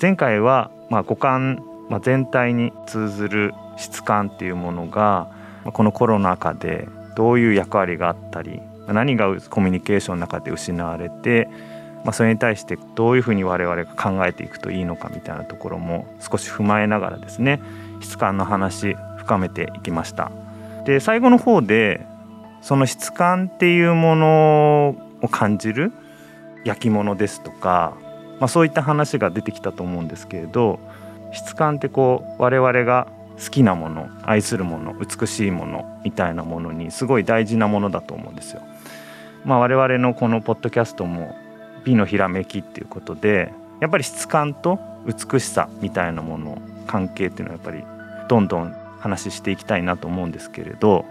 前回はまあ五感、まあ、全体に通ずる質感っていうものがこのコロナ禍でどういう役割があったり何がコミュニケーションの中で失われて、まあ、それに対してどういうふうに我々が考えていくといいのかみたいなところも少し踏まえながらですね質感の話深めていきました。で最後の方でその質感っていうものを感じる焼き物ですとか、まあ、そういった話が出てきたと思うんですけれど質感ってこう我々が好きなもの愛するもの美しいものみたいなものにすごい大事なものだと思うんですよ。まあ、我々のこのポッドキャストも美のひらめきっていうことでやっぱり質感と美しさみたいなもの関係っていうのはやっぱりどんどん話していきたいなと思うんですけれど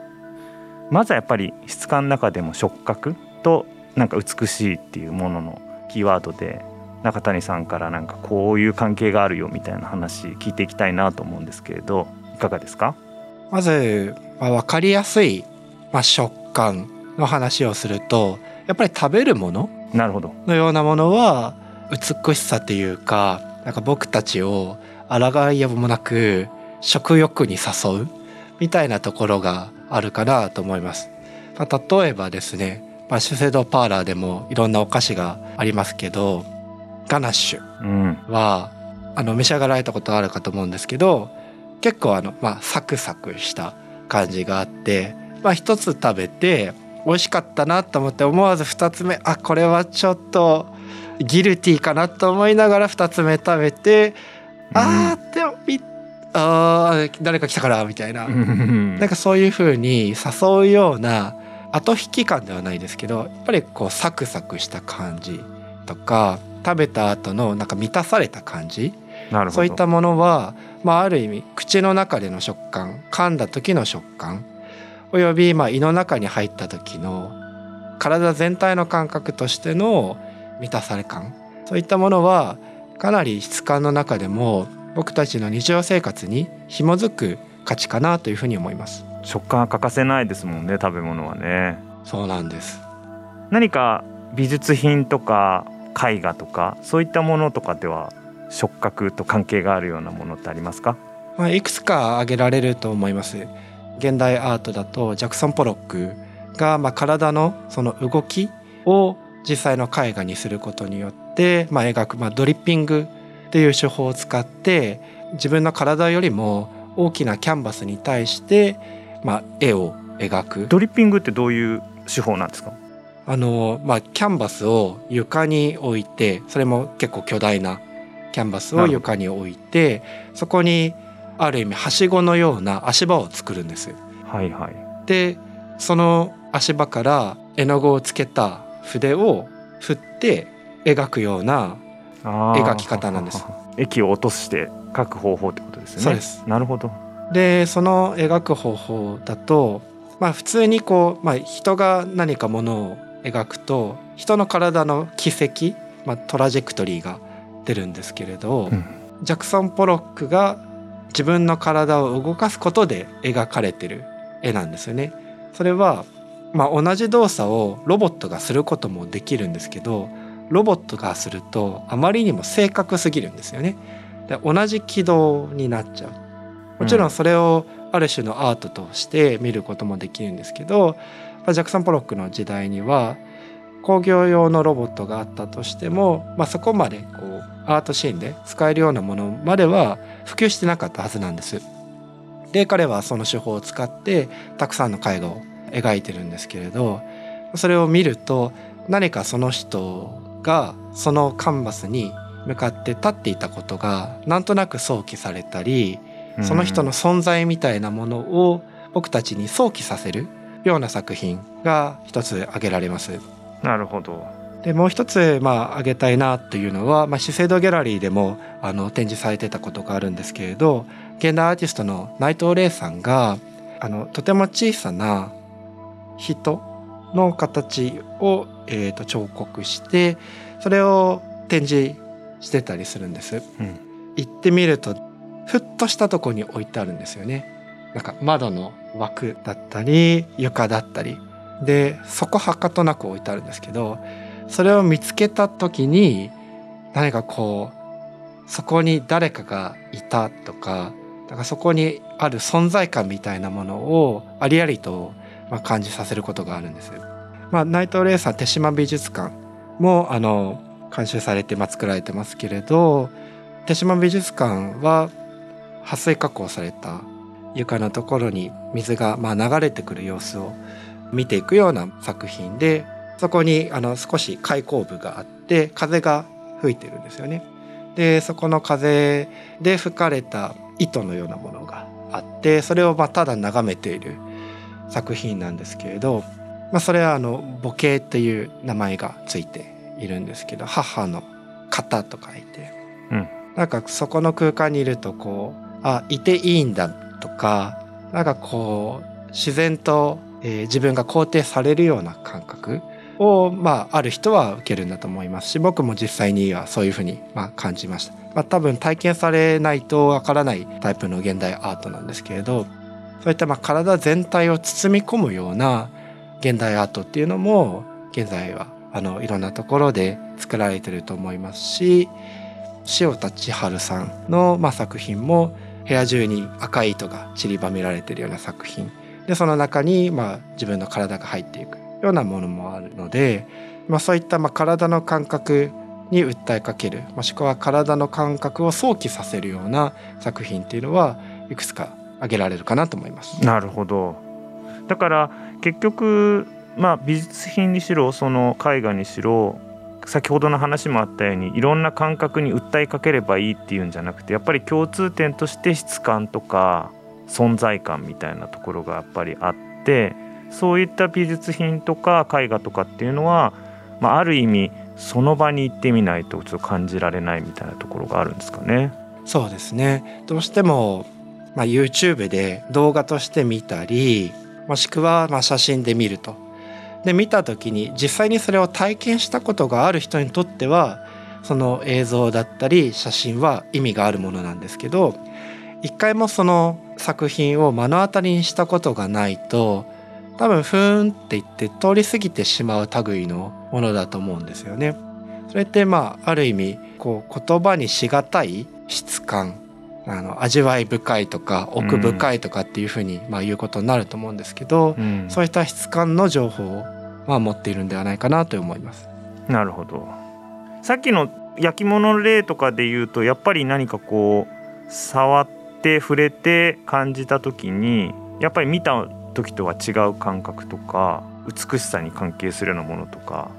まずはやっぱり質感の中でも触覚となんか美しいっていうもののキーワードで中谷さんからなんかこういう関係があるよみたいな話聞いていきたいなと思うんですけれどいかがですか？まず、まあ、分かりやすい、まあ、食感の話をするとやっぱり食べるものなるほどのようなものは美しさというかなんか僕たちを抗いやもなく食欲に誘うみたいなところがあるかなと思います。まあ、例えばですね、まあ、シュセドパーラーでもいろんなお菓子がありますけどガナッシュ。は、うん、あの召し上がられたことあるかと思うんですけど結構あの、まあ、サクサクした感じがあって、まあ、一つ食べて美味しかったなと思って思わず2つ目あこれはちょっとギルティーかなと思いながら2つ目食べて、うん、あーでもあ誰か来たからみたいな。なんかそういう風に誘うような後引き感ではないですけどやっぱりこうサクサクした感じとか食べた後のなんか満たされた感じ？そういったものは、まあ、ある意味口の中での食感噛んだ時の食感およびまあ胃の中に入った時の体全体の感覚としての満たされ感そういったものはかなり質感の中でも僕たちの日常生活に紐づく価値かなというふうに思います。食感は欠かせないですもんね食べ物はね。そうなんです。何か美術品とか絵画とかそういったものとかでは触覚と関係があるようなものってありますか、まあ、いくつか挙げられると思います。現代アートだとジャクソン・ポロックがまあ体のその動きを実際の絵画にすることによってまあ描くまあドリッピングっていう手法を使って自分の体よりも大きなキャンバスに対してまあ絵を描く。ドリッピングってどういう手法なんですか？あのまあキャンバスを床に置いてそれも結構巨大なキャンバスを床に置いてそこにある意味はしごのような足場を作るんです。はいはい、でその足場から絵の具をつけた筆を振って描くような描き方なんです。液を落として描く方法ってことですね。そうです。なるほど。でその描く方法だと、まあ、普通にこう、まあ、人が何かものを描くと人の体の軌跡、まあ、トラジェクトリーが出るんですけれど、うん、ジャクソン・ポロックが自分の体を動かすことで描かれてる絵なんですよね。それは、まあ、同じ動作をロボットがすることもできるんですけどロボットがするとあまりにも正確すぎるんですよね。で同じ軌道になっちゃう。もちろんそれをある種のアートとして見ることもできるんですけどジャクソン・ポロックの時代には工業用のロボットがあったとしても、まあ、そこまでこうアートシーンで使えるようなものまでは普及してなかったはずなんです。で彼はその手法を使ってたくさんの絵画を描いてるんですけれどそれを見ると何かその人がそのカンバスに向かって立っていたことがなんとなく想起されたりその人の存在みたいなものを僕たちに想起させるような作品が一つ挙げられます。なるほどでもう一つまあ挙げたいなというのは、まあ、資生堂ギャラリーでもあの展示されてたことがあるんですけれど現代アーティストの内藤玲さんがあのとても小さな人の形を、えー、と彫刻してそれを展示してたりするんです。うん、行ってみるとふっとしたとこに置いてあるんですよね。なんか窓の枠だったり床だったりでそこはかとなく置いてあるんですけどそれを見つけた時に何かこうそこに誰かがいたとかだからそこにある存在感みたいなものをありありと感じさせることがあるんです。まあ、内藤玲さん手島美術館もあの監修されてまあ作られてますけれど手島美術館は撥水加工された床のところに水がまあ流れてくる様子を見ていくような作品でそこにあの少し開口部があって風が吹いてるんですよね。でそこの風で吹かれた糸のようなものがあってそれをまあただ眺めている作品なんですけれど、まあ、それはあの母系っていう名前がついているんですけど母の型と書いて、うん、なんかそこの空間にいるとこうあいていいんだとかなんかこう自然と、えー、自分が肯定されるような感覚を、まあ、ある人は受けるんだと思いますし僕も実際にはそういうふうに、まあ、感じました。まあ、多分体験されないとわからないタイプの現代アートなんですけれどそういったまあ体全体を包み込むような現代アートっていうのも現在はあのいろんなところで作られてると思いますし塩田千春さんのまあ作品も部屋中に赤い糸が散りばめられてるような作品でその中にまあ自分の体が入っていくようなものもあるので、まあ、そういったまあ体の感覚に訴えかけるもしくは体の感覚を想起させるような作品っていうのはいくつか挙げられるかなと思います。なるほどだから結局まあ美術品にしろその絵画にしろ先ほどの話もあったようにいろんな感覚に訴えかければいいっていうんじゃなくてやっぱり共通点として質感とか存在感みたいなところがやっぱりあってそういった美術品とか絵画とかっていうのは、まあ、ある意味その場に行ってみないとちょっと感じられないみたいなところがあるんですかね。そうですねどうしても、まあ、YouTube で動画として見たりもしくはまあ写真で見ると。で見た時に実際にそれを体験したことがある人にとってはその映像だったり写真は意味があるものなんですけど一回もその作品を目の当たりにしたことがないと多分ふーんって言って通り過ぎてしまう類のものだと思うんですよね。それってまあある意味こう言葉にしがたい質感あの味わい深いとか奥深いとかっていうふうにまあ言うことになると思うんですけど、うん、そういった質感の情報をまあ持っているんではないかなと思います。なるほどさっきの焼き物の例とかで言うとやっぱり何かこう触って触れて感じた時にやっぱり見た時とは違う感覚とか美しさに関係するようなものとか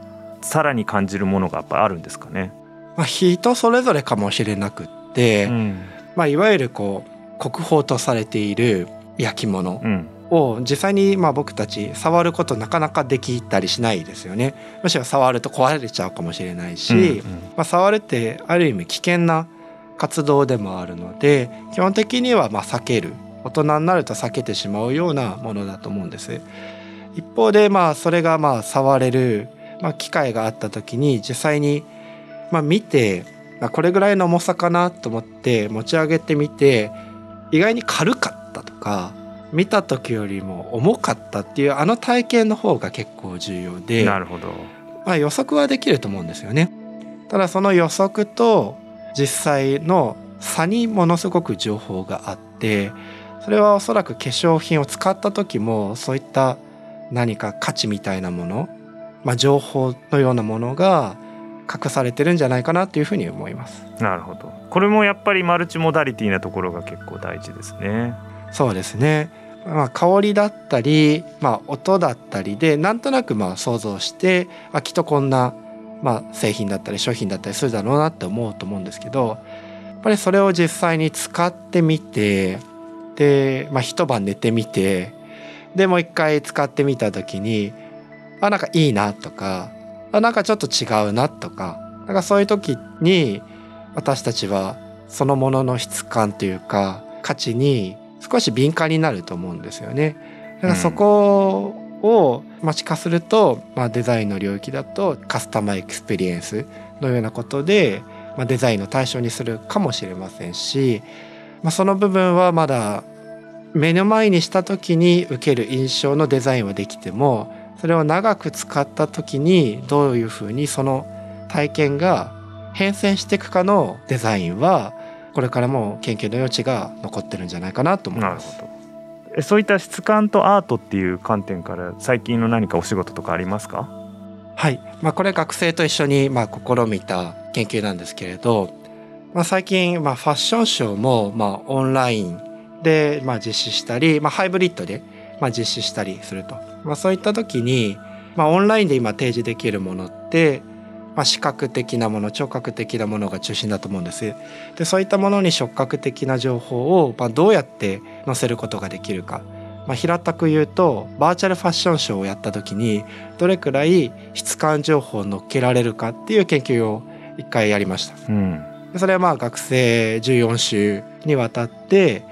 さらに感じるものがやっぱあるんですかね？まあ、人それぞれかもしれなくって、うん、まあ、いわゆるこう国宝とされている焼き物を実際にまあ僕たち触ることなかなかできたりしないですよね。むしろ触ると壊れちゃうかもしれないし、うんうん、まあ、触るってある意味危険な活動でもあるので基本的にはまあ避ける大人になると避けてしまうようなものだと思うんです。一方でまあそれがまあ触れる、まあ、機会があった時に実際にまあ見てこれぐらいの重さかなと思って持ち上げてみて意外に軽かったとか見た時よりも重かったっていうあの体験の方が結構重要でなるほど、まあ、予測はできると思うんですよね。ただその予測と実際の差にものすごく情報があってそれはおそらく化粧品を使った時もそういった何か価値みたいなもの、まあ、情報のようなものが隠されてるんじゃないかなというふうに思います。なるほど。これもやっぱりマルチモダリティなところが結構大事ですね。そうですね。まあ、香りだったり、まあ、音だったりでなんとなくまあ想像してあきっとこんな、まあ、製品だったり商品だったりするだろうなって思うと思うんですけどやっぱりそれを実際に使ってみてで、まあ、一晩寝てみてでもう一回使ってみた時にあなんかいいなとかあなんかちょっと違うなとかなんかそういう時に私たちはそのものの質感というか価値に少し敏感になると思うんですよね。だからそこを抽象化すると、まあ、デザインの領域だとカスタマーエクスペリエンスのようなことで、まあ、デザインの対象にするかもしれませんし、まあ、その部分はまだ目の前にした時に受ける印象のデザインはできてもそれを長く使った時にどういうふうにその体験が変遷していくかのデザインはこれからも研究の余地が残ってるんじゃないかなと思います。えそういった質感とアートっていう観点から最近の何かお仕事とかありますか？はい、まあ、これ学生と一緒にまあ試みた研究なんですけれど、まあ、最近まあファッションショーもまあオンラインでまあ実施したり、まあ、ハイブリッドでまあ実施したりすると、まあ、そういった時に、まあ、オンラインで今提示できるものって、まあ、視覚的なもの聴覚的なものが中心だと思うんです。でそういったものに触覚的な情報をまあどうやって載せることができるか、まあ、平たく言うとバーチャルファッションショーをやった時にどれくらい質感情報を乗っけられるかっていう研究を一回やりました。うん。でそれはまあ学生14週にわたって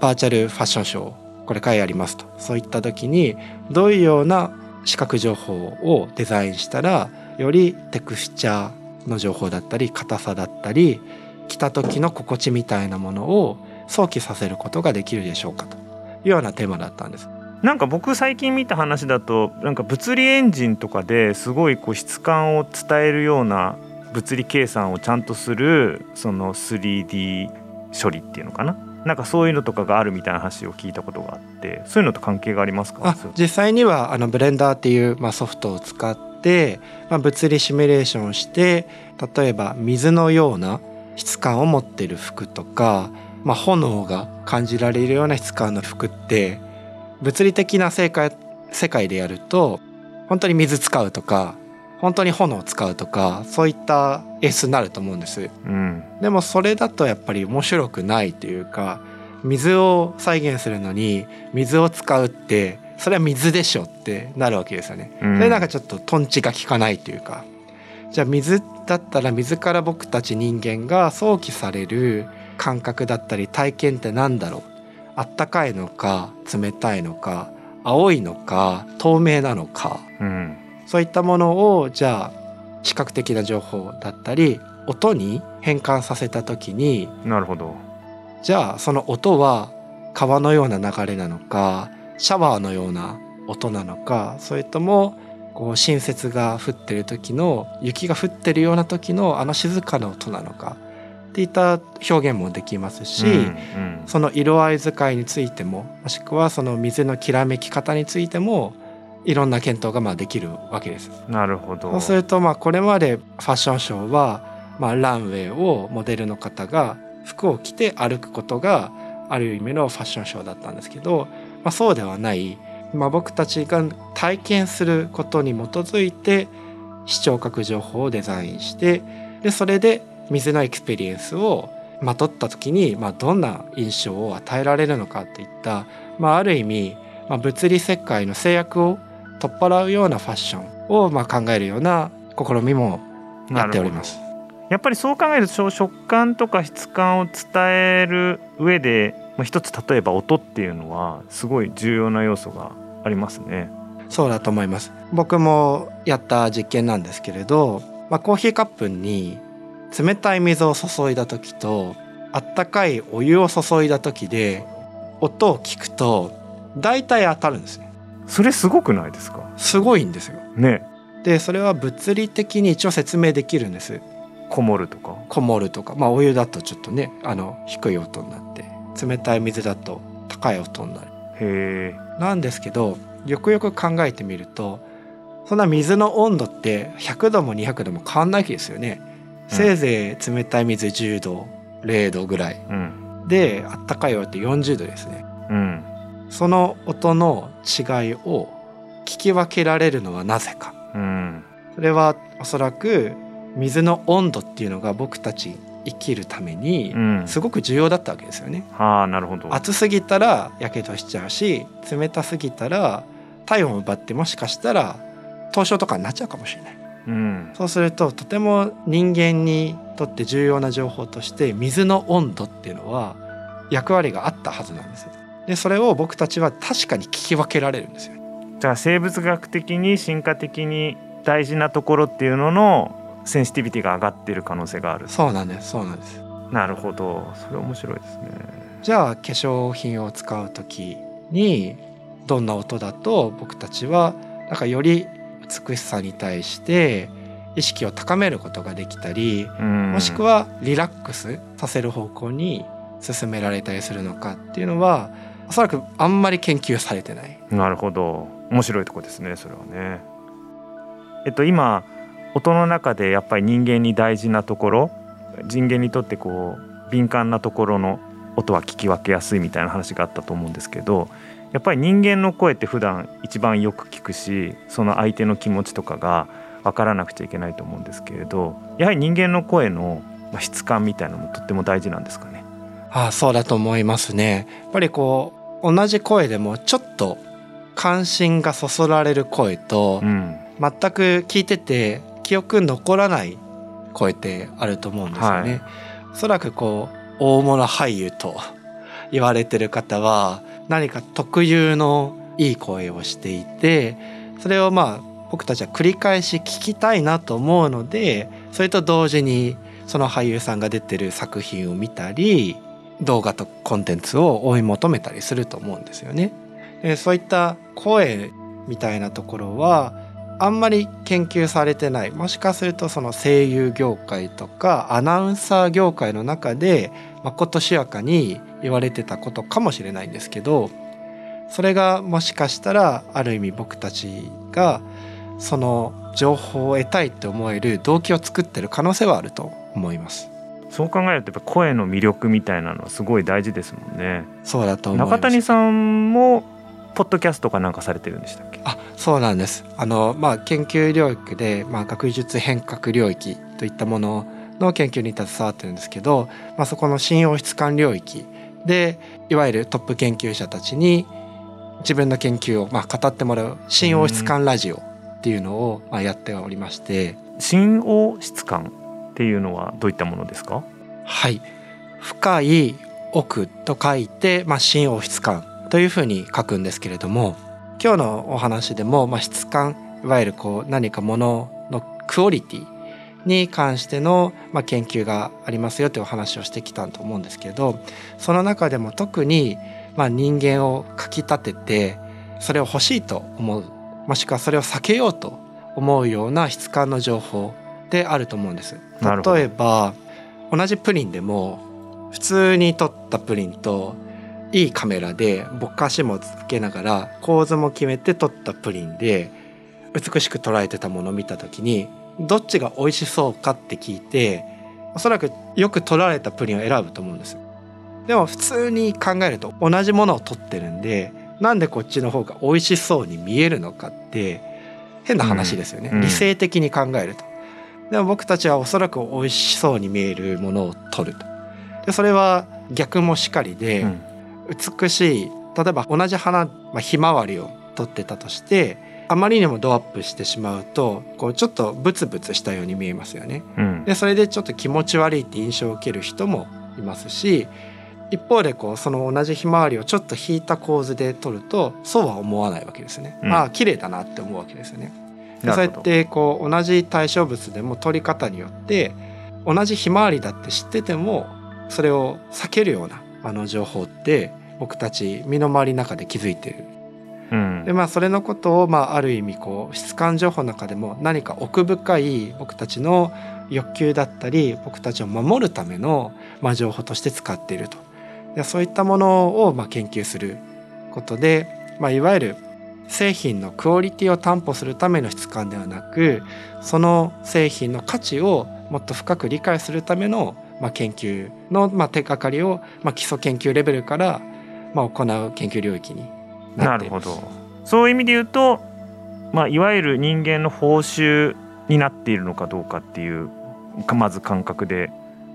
バーチャルファッションショーをこれからやりますと。そういった時にどういうような視覚情報をデザインしたらよりテクスチャーの情報だったり硬さだったり着た時の心地みたいなものを想起させることができるでしょうかと。いうようなテーマだったんです。なんか僕最近見た話だとなんか物理エンジンとかですごいこう質感を伝えるような物理計算をちゃんとするその 3D 処理っていうのかな？なんかそういうのとかがあるみたいな話を聞いたことがあってそういうのと関係がありますか？あ実際にはあのブレンダーっていう、まあ、ソフトを使って、まあ、物理シミュレーションをして例えば水のような質感を持っている服とか、まあ、炎が感じられるような質感の服って物理的な世界世界でやると本当に水使うとか本当に炎を使うとかそういった演出になると思うんです。うん。でもそれだとやっぱり面白くないというか水を再現するのに水を使うってそれは水でしょってなるわけですよね。うん。それなんかちょっとトンチが効かないというか。じゃあ水だったら水から僕たち人間が想起される感覚だったり体験って何だろう？あったかいのか冷たいのか青いのか透明なのか。うんそういったものをじゃあ視覚的な情報だったり音に変換させた時になるほど。じゃあその音は川のような流れなのかシャワーのような音なのかそれともこう新雪が降ってる時の雪が降ってるような時のあの静かな音なのかっていった表現もできますし、うん。その色合い使いについてももしくはその水のきらめき方についてもいろんな検討がまあできるわけです。うんなるほどそうするとまあこれまでファッションショーはまあランウェイをモデルの方が服を着て歩くことがある意味のファッションショーだったんですけど、まあ、そうではない、まあ、僕たちが体験することに基づいて視聴覚情報をデザインしてでそれで水のエクスペリエンスをまとった時に、まあ、どんな印象を与えられるのかといった、まあ、ある意味、まあ、物理世界の制約を取っ払うようなファッションをまあ考えるような試みもやっております。やっぱりそう考えると食感とか質感を伝える上で、まあ、一つ例えば音っていうのはすごい重要な要素がありますね。そうだと思います。僕もやった実験なんですけれど、まあ、コーヒーカップに冷たい水を注いだ時とあったかいお湯を注いだ時で音を聞くと大体当たるんですね。それすごくないですか？すごいんですよ。ねでそれは物理的に一応説明できるんです。こもるとか？こもるとかまあお湯だとちょっとねあの低い音になって冷たい水だと高い音になる。へえなんですけどよくよく考えてみるとそんな水の温度って100度も200度も変わんないわけですよね。うんせいぜい冷たい水10度0度ぐらいうんであったかいお湯って40度ですね。うんその音の違いを聞き分けられるのはなぜか。うん。それはおそらく水の温度っていうのが僕たち生きるためにうん。すごく重要だったわけですよね。はあなるほど。暑すぎたらやけどしちゃうし冷たすぎたら体温を奪ってもしかしたら凍傷とかになっちゃうかもしれない。うん。そうするととても人間にとって重要な情報として水の温度っていうのは役割があったはずなんですよでそれを僕たちは確かに聞き分けられるんですよ。じゃあ生物学的に進化的に大事なところっていうののセンシティビティが上がっている可能性がある。そうなんですそうなんです。なるほど。それ面白いですね。じゃあ化粧品を使う時にどんな音だと僕たちはなんかより美しさに対して意識を高めることができたりうん。もしくはリラックスさせる方向に進められたりするのかっていうのはおそらくあんまり研究されてない。なるほど面白いとこですねそれはね。えっと今音の中でやっぱり人間に大事なところ人間にとってこう敏感なところの音は聞き分けやすいみたいな話があったと思うんですけどやっぱり人間の声って普段一番よく聞くしその相手の気持ちとかが分からなくちゃいけないと思うんですけれどやはり人間の声のまあ質感みたいなのもとっても大事なんですかね。ああそうだと思いますね。やっぱりこう同じ声でもちょっと関心がそそられる声とうん、全く聞いてて記憶に残らない声ってあると思うんですよね。はいおそらくこう大物俳優と言われてる方は何か特有のいい声をしていてそれをまあ僕たちは繰り返し聞きたいなと思うのでそれと同時にその俳優さんが出てる作品を見たり動画とコンテンツを追い求めたりすると思うんですよね。でそういった声みたいなところはあんまり研究されてないもしかするとその声優業界とかアナウンサー業界の中でまことしやかに言われてたことかもしれないんですけどそれがもしかしたらある意味僕たちがその情報を得たいって思える動機を作ってる可能性はあると思います。そう考えるとやっぱ声の魅力みたいなのはすごい大事ですもんね。そうだと思います。中谷さんもポッドキャストかなんかされてるんでしたっけ？あそうなんです。あの、まあ、研究領域で、まあ、学術変革領域といったものの研究に携わってるんですけど、まあ、そこの新王室間領域でいわゆるトップ研究者たちに自分の研究をまあ語ってもらう新王室間ラジオっていうのをまあやっておりまして。新王室感っていうのはどういったものですか？はい。深い奥と書いて、まあ、新王室間というふうに書くんですけれども今日のお話でも、まあ、質感いわゆるこう何かもののクオリティに関しての、まあ、研究がありますよというお話をしてきたと思うんですけどその中でも特に、まあ、人間をかきたててそれを欲しいと思うもしくはそれを避けようと思うような質感の情報であると思うんです。例えば同じプリンでも普通に撮ったプリンといいカメラでぼかしもつけながら構図も決めて撮ったプリンで美しく捉えてたものを見た時にどっちが美味しそうかって聞いておそらくよく撮られたプリンを選ぶと思うんです。でも普通に考えると同じものを撮ってるんでなんでこっちの方が美味しそうに見えるのかって変な話ですよね、うん。うん。理性的に考えるとでも僕たちはおそらく美味しそうに見えるものを撮るとでそれは逆もしかりで、うん美しい例えば同じ花、まあ、ひまわりを撮ってたとしてあまりにもドアップしてしまうとこうちょっとブツブツしたように見えますよね。うんでそれでちょっと気持ち悪いって印象を受ける人もいますし一方でこうその同じひまわりをちょっと引いた構図で撮るとそうは思わないわけですね。うんまあ綺麗だなって思うわけですよね。そうやってこう同じ対象物でも撮り方によって同じひまわりだって知っててもそれを避けるようなあの情報って僕たち身の回りの中で気づいてる。うんでまあそれのことをまあある意味こう質感情報の中でも何か奥深い僕たちの欲求だったり僕たちを守るためのまあ情報として使っていると。でそういったものをまあ研究することで、まあ、いわゆる製品のクオリティを担保するための質感ではなくその製品の価値をもっと深く理解するための、まあ、研究の、まあ、手がかりを、まあ、基礎研究レベルから、まあ、行う研究領域になっています。なるほどそういう意味で言うと、まあ、いわゆる人間の報酬になっているのかどうかっていうかまず感覚で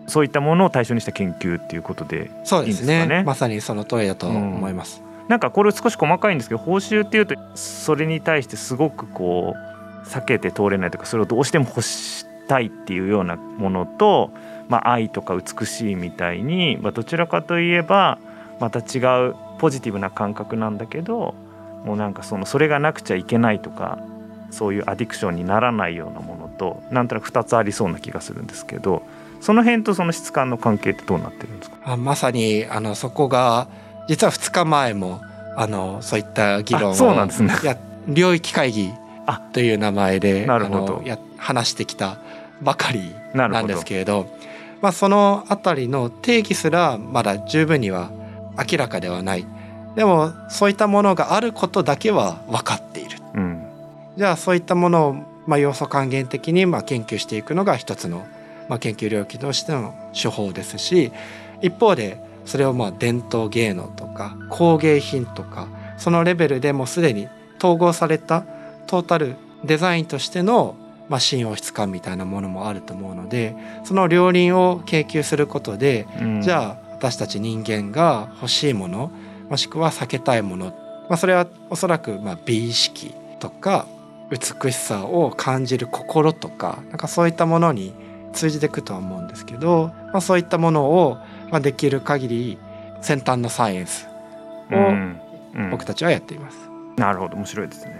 そういったものを対象にした研究っていうことでそうですね？いいんですかねまさにその通りだと思います。なんかこれ少し細かいんですけど報酬っていうとそれに対してすごくこう避けて通れないとかそれをどうしても欲したいっていうようなものと、まあ、愛とか美しいみたいに、まあ、どちらかといえばまた違うポジティブな感覚なんだけどもうなんかそのそれがなくちゃいけないとかそういうアディクションにならないようなものとなんとなく2つありそうな気がするんですけどその辺とその質感の関係ってどうなってるんですか？あまさにあのそこが実は2日前もあのそういった議論をあそうなんですね。や領域会議という名前でなるほど。あのや話してきたばかりなんですけれどまあ、そのあたりの定義すらまだ十分には明らかではない。でもそういったものがあることだけは分かっている。うん。じゃあそういったものを、まあ、要素還元的にまあ研究していくのが一つの、まあ、研究領域としての手法ですし一方でそれをまあ伝統芸能とか工芸品とかそのレベルでもうすでに統合されたトータルデザインとしてのまあ新王室感みたいなものもあると思うのでその両輪を研究することでうん。じゃあ私たち人間が欲しいものもしくは避けたいもの、まあ、それはおそらくまあ美意識とか美しさを感じる心とかなんかそういったものに通じていくとは思うんですけど、まあ、そういったものをまあできる限り先端のサイエンスをうんうん僕たちはやっています。なるほど面白いですね。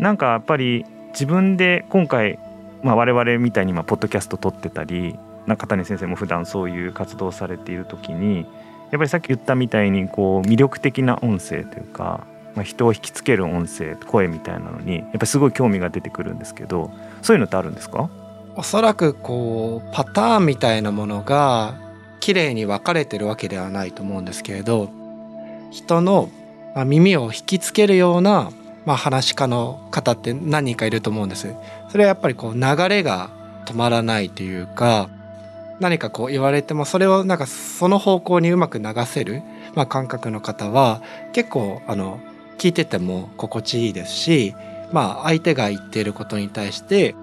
なんかやっぱり自分で今回、まあ、我々みたいに今ポッドキャスト撮ってたり中谷先生も普段そういう活動をされている時にやっぱりさっき言ったみたいにこう魅力的な音声というか、まあ、人を引きつける音声声みたいなのにやっぱりすごい興味が出てくるんですけどそういうのってあるんですか？おそらくこうパターンみたいなものが綺麗に分かれてるわけではないと思うんですけれど人の耳を引きつけるような、まあ、話し家の方って何人かいると思うんです。それはやっぱりこう流れが止まらないというか何かこう言われてもそれをなんかその方向にうまく流せる、まあ、感覚の方は結構あの聞いてても心地いいですし、まあ、相手が言っていることに対して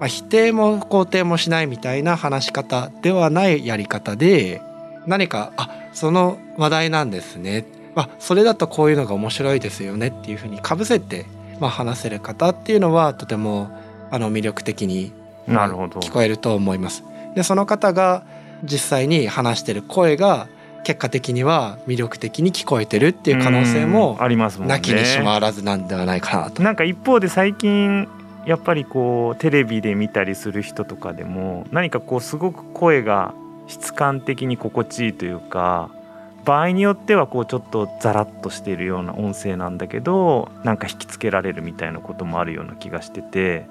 まあ、否定も肯定もしないみたいな話し方ではないやり方で何かあその話題なんですねあそれだとこういうのが面白いですよねっていうふうにかぶせて、まあ、話せる方っていうのはとてもあの魅力的になるほど聞こえると思います。でその方が実際に話してる声が結果的には魅力的に聞こえてるっていう可能性もうんありますもんねなきにしもあらずなんではないかなと。なんか一方で最近やっぱりこうテレビで見たりする人とかでも何かこうすごく声が質感的に心地いいというか場合によってはこうちょっとザラッとしているような音声なんだけどなんか引きつけられるみたいなこともあるような気がしてて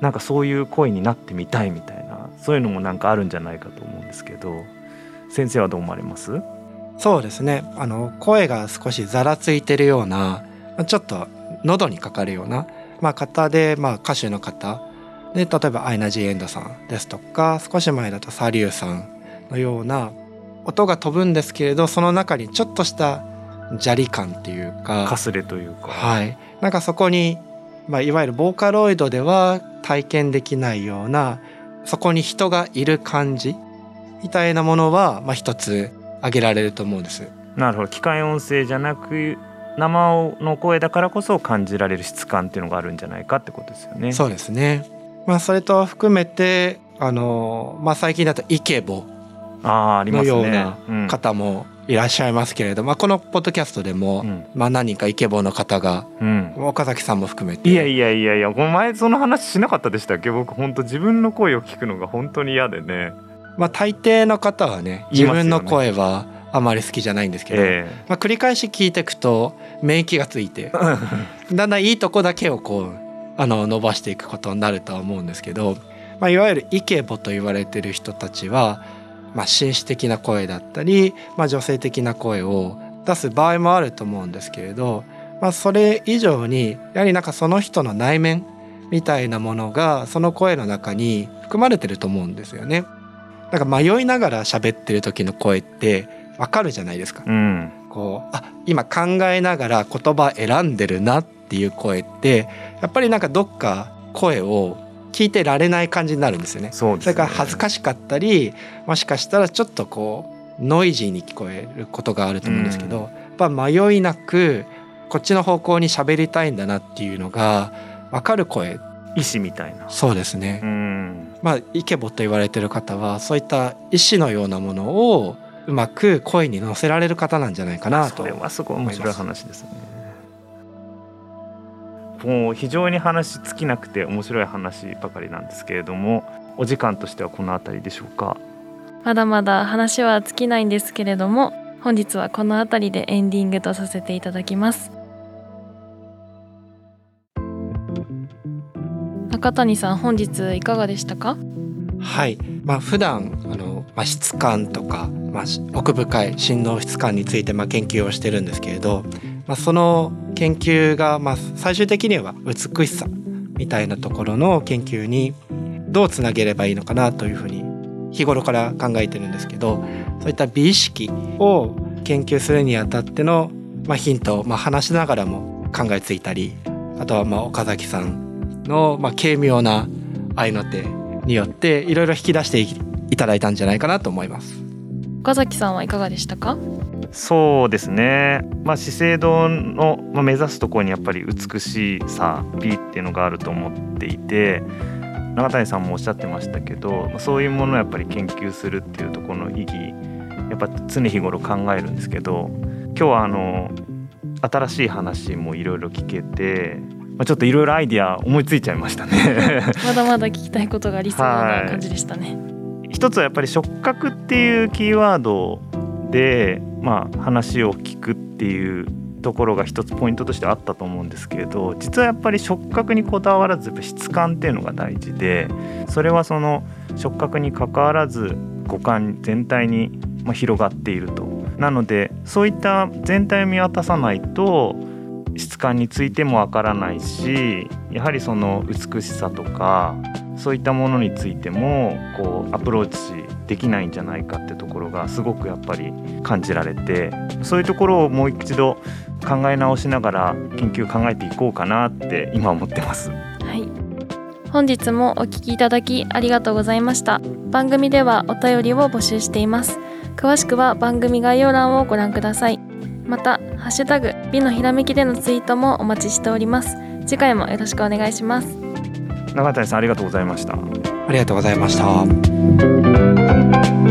なんかそういう声になってみたいみたいなそういうのもなんかあるんじゃないかと思うんですけど先生はどう思われます？そうですね。あの声が少しざらついてるようなちょっと喉にかかるような、まあ、方で、まあ、歌手の方。で例えばアイナ・ジ・エンドさんですとか少し前だとサリューさんのような音が飛ぶんですけれどその中にちょっとした砂利感っていうかかすれというか、はい、なんかそこに、まあ、いわゆるボーカロイドでは体験できないようなそこに人がいる感じみたいなものは、まあ、一つ挙げられると思うんです。なるほど。機械音声じゃなく生の声だからこそ感じられる質感っていうのがあるんじゃないかってことですよね。そうですね。まあ、それと含めてあの、まあ、最近だとイケボああありますね。のようなうん方もいらっしゃいますけれど、まあ、このポッドキャストでも、うんまあ、何人かイケボの方がうん岡崎さんも含めていやいやいやいやお前その話しなかったでしたっけ？僕本当自分の声を聞くのが本当に嫌でね。まあ、大抵の方はね自分の声はあまり好きじゃないんですけど、えまあ、繰り返し聞いていくと免疫がついてえ だんだんいいとこだけをこうあの伸ばしていくことになるとは思うんですけど、まあ、いわゆるイケボと言われてる人たちは、まあ、紳士的な声だったり、まあ、女性的な声を出す場合もあると思うんですけれど、まあ、それ以上にやはりなんかその人の内面みたいなものがその声の中に含まれてると思うんですよね。なんか迷いながら喋ってる時の声ってわかるじゃないですか。うんこうあ今考えながら言葉選んでるなっていう声ってやっぱりなんかどっか声を聞いてられない感じになるんですよね。そね。それから恥ずかしかったりもしかしたらちょっとこうノイジーに聞こえることがあると思うんですけど、うんやっぱ迷いなくこっちの方向に喋りたいんだなっていうのが分かる声意志みたいな。そうですね。うんまあイケボと言われてる方はそういった意志のようなものをうまく声に乗せられる方なんじゃないかなとそれはすごい面白い話ですね。もう非常に話尽きなくて面白い話ばかりなんですけれどもお時間としてはこの辺りでしょうか？まだまだ話は尽きないんですけれども本日はこの辺りでエンディングとさせていただきます中谷さん本日いかがでしたか？はい、まあ普段あの、まあ、質感とか、まあ、奥深い振動質感についてまあ研究をしてるんですけれど、まあ、その研究がまあ最終的には美しさみたいなところの研究にどうつなげればいいのかなというふうに日頃から考えてるんですけどそういった美意識を研究するにあたっての、まあ、ヒントを、まあ、話しながらも考えついたりあとはまあ岡崎さんの、まあ、軽妙な愛の手によっていろいろ引き出していただいたんじゃないかなと思います。岡崎さんはいかがでしたか？そうですね、まあ、資生堂の目指すところにやっぱり美しさ美っていうのがあると思っていて永谷さんもおっしゃってましたけどそういうものをやっぱり研究するっていうところの意義やっぱ常日頃考えるんですけど今日はあの新しい話もいろいろ聞けて、まあ、ちょっといろいろアイディア思いついちゃいましたね。まだまだ聞きたいことがありそうな感じでしたね。一つはやっぱり触覚っていうキーワードで、まあ、話を聞くっていうところが一つポイントとしてあったと思うんですけれど実はやっぱり触覚にこだわらず質感っていうのが大事でそれはその触覚にかかわらず五感全体に広がっていると。なのでそういった全体を見渡さないと質感についてもわからないしやはりその美しさとかそういったものについてもこうアプローチできないんじゃないかってところがすごくやっぱり感じられてそういうところをもう一度考え直しながら研究考えていこうかなって今思ってます。はい。本日もお聞きいただきありがとうございました。番組ではお便りを募集しています。詳しくは番組概要欄をご覧ください。またハッシュタグ美のひらめきでのツイートもお待ちしております。次回もよろしくお願いします。永谷さんありがとうございました。ありがとうございました。